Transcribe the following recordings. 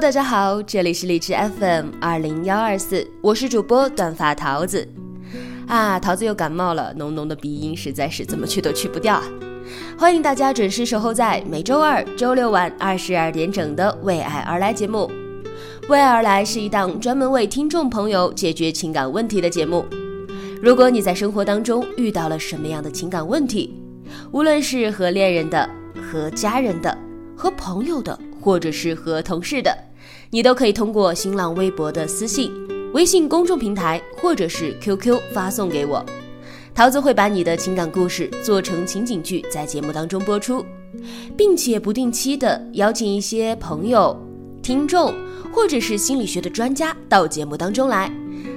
大家好，这里是荔枝 FM 二零幺二四，我是主播短发桃子。啊，桃子又感冒了，浓浓的鼻音实在是怎么去都去不掉啊。欢迎大家准时守候在每周二、周六晚二十二点整的《为爱而来》节目。《为爱而来》是一档专门为听众朋友解决情感问题的节目。如果你在生活当中遇到了什么样的情感问题，无论是和恋人的、和家人的、和朋友的，或者是和同事的，你都可以通过新浪微博的私信、微信公众平台或者是 QQ 发送给我。桃子会把你的情感故事做成情景剧，在节目当中播出，并且不定期的邀请一些朋友、听众或者是心理学的专家到节目当中来，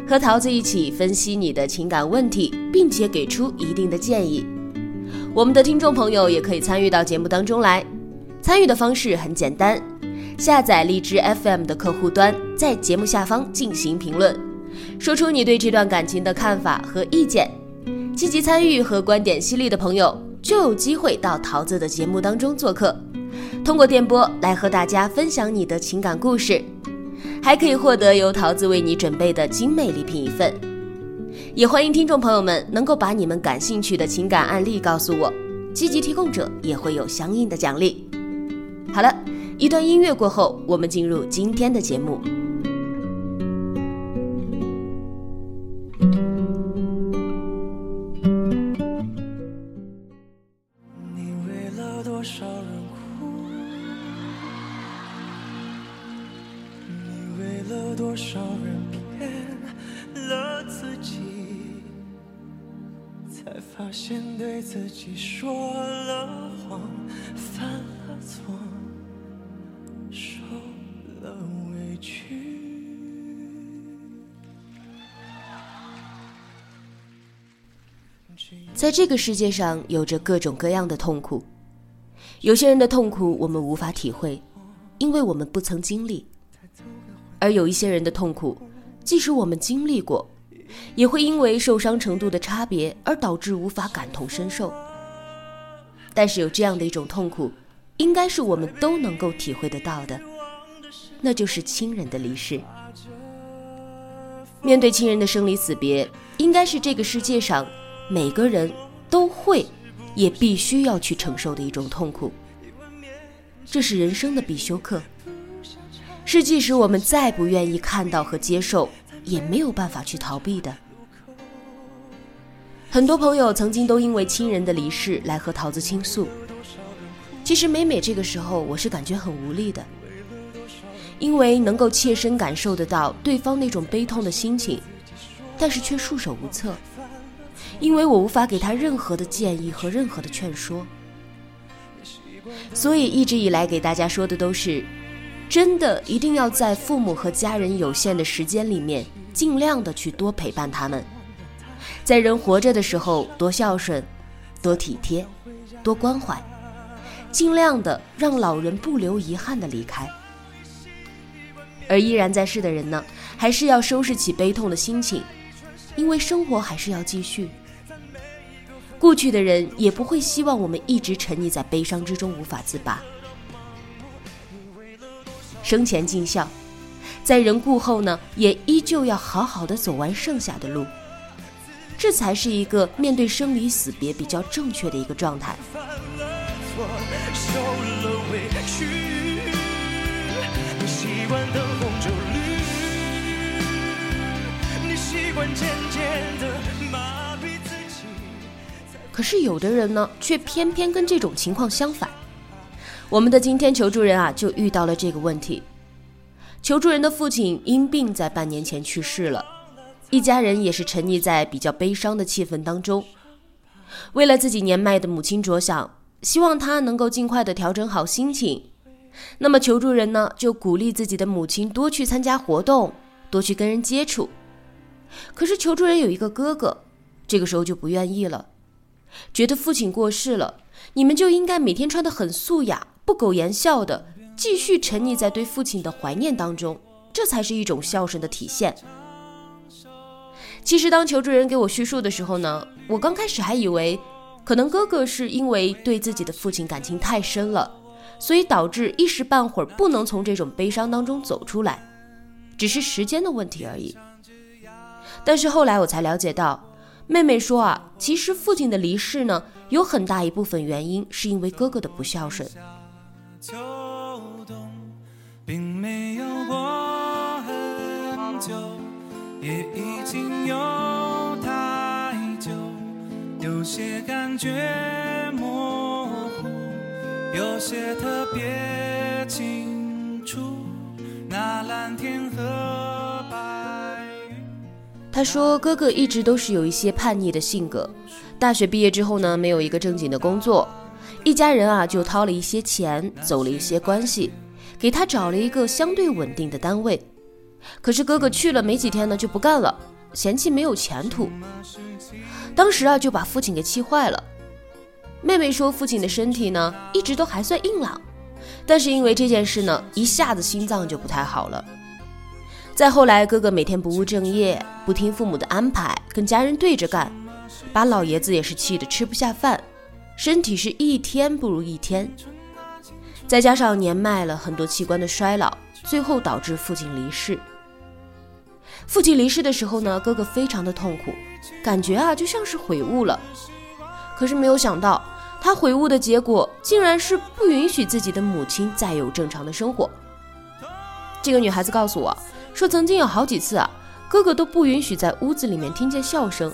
和桃子一起分析你的情感问题，并且给出一定的建议。我们的听众朋友也可以参与到节目当中来，参与的方式很简单，下载荔枝 FM 的客户端，在节目下方进行评论，说出你对这段感情的看法和意见。积极参与和观点犀利的朋友就有机会到桃子的节目当中做客，通过电波来和大家分享你的情感故事，还可以获得由桃子为你准备的精美礼品一份。也欢迎听众朋友们能够把你们感兴趣的情感案例告诉我，积极提供者也会有相应的奖励。好了，一段音乐过后，我们进入今天的节目。在这个世界上，有着各种各样的痛苦。有些人的痛苦我们无法体会，因为我们不曾经历；而有一些人的痛苦，即使我们经历过。也会因为受伤程度的差别而导致无法感同身受。但是有这样的一种痛苦，应该是我们都能够体会得到的，那就是亲人的离世。面对亲人的生离死别，应该是这个世界上每个人都会，也必须要去承受的一种痛苦。这是人生的必修课，是即使我们再不愿意看到和接受。也没有办法去逃避的。很多朋友曾经都因为亲人的离世来和桃子倾诉。其实每每这个时候，我是感觉很无力的，因为能够切身感受得到对方那种悲痛的心情，但是却束手无策，因为我无法给他任何的建议和任何的劝说。所以一直以来给大家说的都是。真的一定要在父母和家人有限的时间里面，尽量的去多陪伴他们，在人活着的时候多孝顺，多体贴，多关怀，尽量的让老人不留遗憾的离开。而依然在世的人呢，还是要收拾起悲痛的心情，因为生活还是要继续。故去的人也不会希望我们一直沉溺在悲伤之中无法自拔。生前尽孝，在人故后呢，也依旧要好好的走完剩下的路，这才是一个面对生离死别比较正确的一个状态。你习惯灯红酒绿，你习惯渐可是有的人呢，却偏偏跟这种情况相反。我们的今天求助人啊，就遇到了这个问题。求助人的父亲因病在半年前去世了，一家人也是沉溺在比较悲伤的气氛当中。为了自己年迈的母亲着想，希望她能够尽快的调整好心情。那么求助人呢，就鼓励自己的母亲多去参加活动，多去跟人接触。可是求助人有一个哥哥，这个时候就不愿意了，觉得父亲过世了，你们就应该每天穿得很素雅。不苟言笑的继续沉溺在对父亲的怀念当中，这才是一种孝顺的体现。其实，当求助人给我叙述的时候呢，我刚开始还以为，可能哥哥是因为对自己的父亲感情太深了，所以导致一时半会儿不能从这种悲伤当中走出来，只是时间的问题而已。但是后来我才了解到，妹妹说啊，其实父亲的离世呢，有很大一部分原因是因为哥哥的不孝顺。秋冬并没有过很久，也已经有太久，有些感觉模糊，有些特别清楚。那蓝天。他说，哥哥一直都是有一些叛逆的性格，大学毕业之后呢，没有一个正经的工作。一家人啊，就掏了一些钱，走了一些关系，给他找了一个相对稳定的单位。可是哥哥去了没几天呢，就不干了，嫌弃没有前途。当时啊，就把父亲给气坏了。妹妹说，父亲的身体呢，一直都还算硬朗，但是因为这件事呢，一下子心脏就不太好了。再后来，哥哥每天不务正业，不听父母的安排，跟家人对着干，把老爷子也是气得吃不下饭。身体是一天不如一天，再加上年迈了很多器官的衰老，最后导致父亲离世。父亲离世的时候呢，哥哥非常的痛苦，感觉啊就像是悔悟了。可是没有想到，他悔悟的结果竟然是不允许自己的母亲再有正常的生活。这个女孩子告诉我说，曾经有好几次啊，哥哥都不允许在屋子里面听见笑声。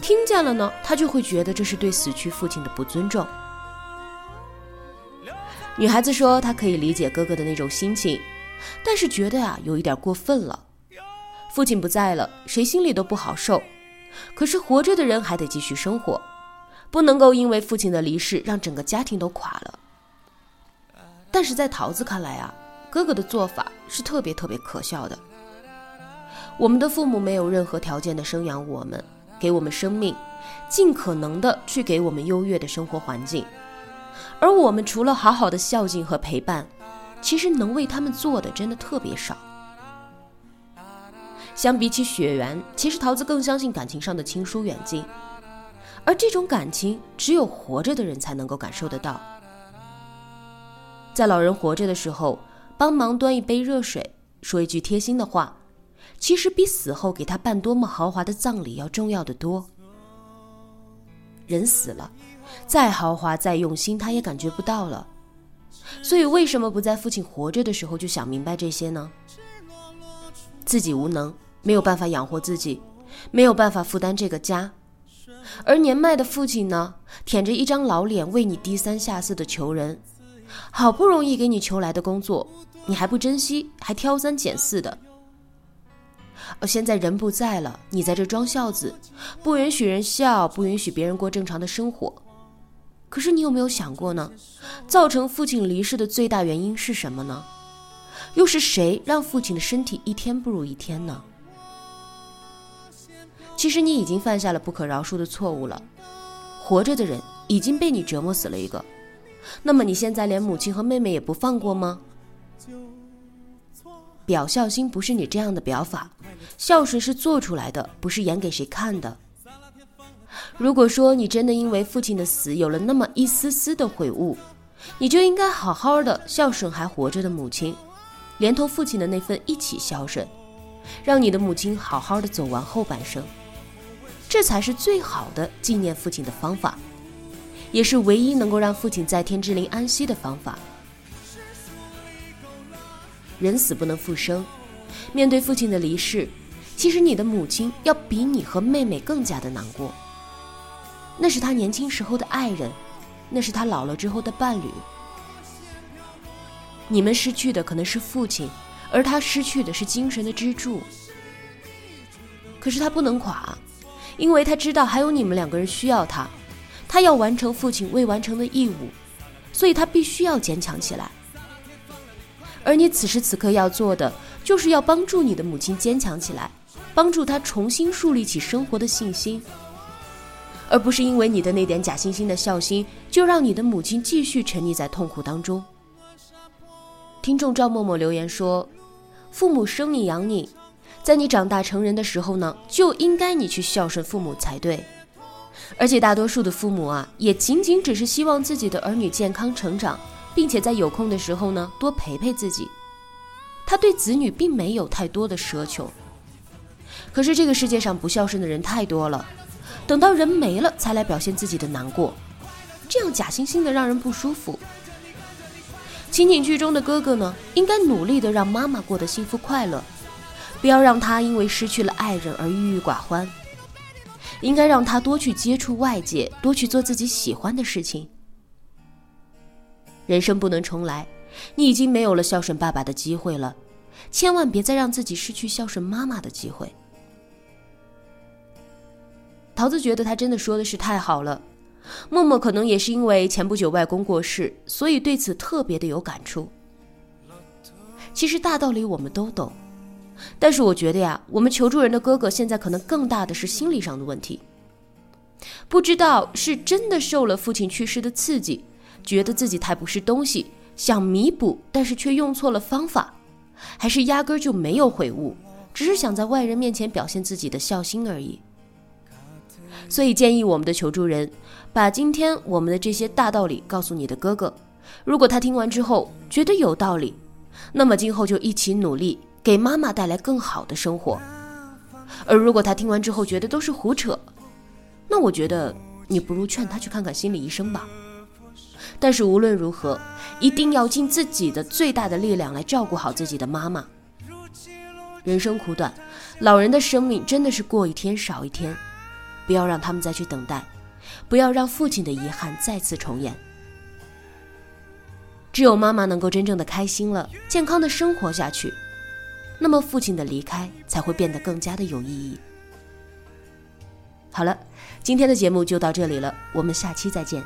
听见了呢，他就会觉得这是对死去父亲的不尊重。女孩子说，她可以理解哥哥的那种心情，但是觉得呀，有一点过分了。父亲不在了，谁心里都不好受。可是活着的人还得继续生活，不能够因为父亲的离世让整个家庭都垮了。但是在桃子看来啊，哥哥的做法是特别特别可笑的。我们的父母没有任何条件的生养我们。给我们生命，尽可能的去给我们优越的生活环境，而我们除了好好的孝敬和陪伴，其实能为他们做的真的特别少。相比起血缘，其实桃子更相信感情上的亲疏远近，而这种感情只有活着的人才能够感受得到。在老人活着的时候，帮忙端一杯热水，说一句贴心的话。其实比死后给他办多么豪华的葬礼要重要的多。人死了，再豪华再用心，他也感觉不到了。所以，为什么不在父亲活着的时候就想明白这些呢？自己无能，没有办法养活自己，没有办法负担这个家，而年迈的父亲呢，舔着一张老脸为你低三下四的求人，好不容易给你求来的工作，你还不珍惜，还挑三拣四的。现在人不在了，你在这装孝子，不允许人笑，不允许别人过正常的生活。可是你有没有想过呢？造成父亲离世的最大原因是什么呢？又是谁让父亲的身体一天不如一天呢？其实你已经犯下了不可饶恕的错误了。活着的人已经被你折磨死了一个，那么你现在连母亲和妹妹也不放过吗？表孝心不是你这样的表法，孝顺是做出来的，不是演给谁看的。如果说你真的因为父亲的死有了那么一丝丝的悔悟，你就应该好好的孝顺还活着的母亲，连同父亲的那份一起孝顺，让你的母亲好好的走完后半生，这才是最好的纪念父亲的方法。也是唯一能够让父亲在天之灵安息的方法。人死不能复生，面对父亲的离世，其实你的母亲要比你和妹妹更加的难过。那是他年轻时候的爱人，那是他老了之后的伴侣。你们失去的可能是父亲，而他失去的是精神的支柱。可是他不能垮，因为他知道还有你们两个人需要他，他要完成父亲未完成的义务，所以他必须要坚强起来。而你此时此刻要做的，就是要帮助你的母亲坚强起来，帮助她重新树立起生活的信心，而不是因为你的那点假惺惺的孝心，就让你的母亲继续沉溺在痛苦当中。听众赵默默留言说：“父母生你养你，在你长大成人的时候呢，就应该你去孝顺父母才对。而且大多数的父母啊，也仅仅只是希望自己的儿女健康成长，并且在有空的时候呢，多陪陪自己。他对子女并没有太多的奢求。可是这个世界上不孝顺的人太多了，等到人没了才来表现自己的难过，这样假惺惺的让人不舒服。”情景剧中的哥哥呢，应该努力的让妈妈过得幸福快乐，不要让她因为失去了爱人而郁郁寡欢。应该让他多去接触外界，多去做自己喜欢的事情。人生不能重来，你已经没有了孝顺爸爸的机会了，千万别再让自己失去孝顺妈妈的机会。桃子觉得他真的说的是太好了。默默可能也是因为前不久外公过世，所以对此特别的有感触。其实大道理我们都懂，但是我觉得呀，我们求助人的哥哥现在可能更大的是心理上的问题。不知道是真的受了父亲去世的刺激，觉得自己太不是东西，想弥补，但是却用错了方法，还是压根就没有悔悟，只是想在外人面前表现自己的孝心而已。所以建议我们的求助人。把今天我们的这些大道理告诉你的哥哥，如果他听完之后觉得有道理，那么今后就一起努力，给妈妈带来更好的生活。而如果他听完之后觉得都是胡扯，那我觉得你不如劝他去看看心理医生吧。但是无论如何，一定要尽自己的最大的力量来照顾好自己的妈妈。人生苦短，老人的生命真的是过一天少一天，不要让他们再去等待。不要让父亲的遗憾再次重演。只有妈妈能够真正的开心了，健康的生活下去，那么父亲的离开才会变得更加的有意义。好了，今天的节目就到这里了，我们下期再见。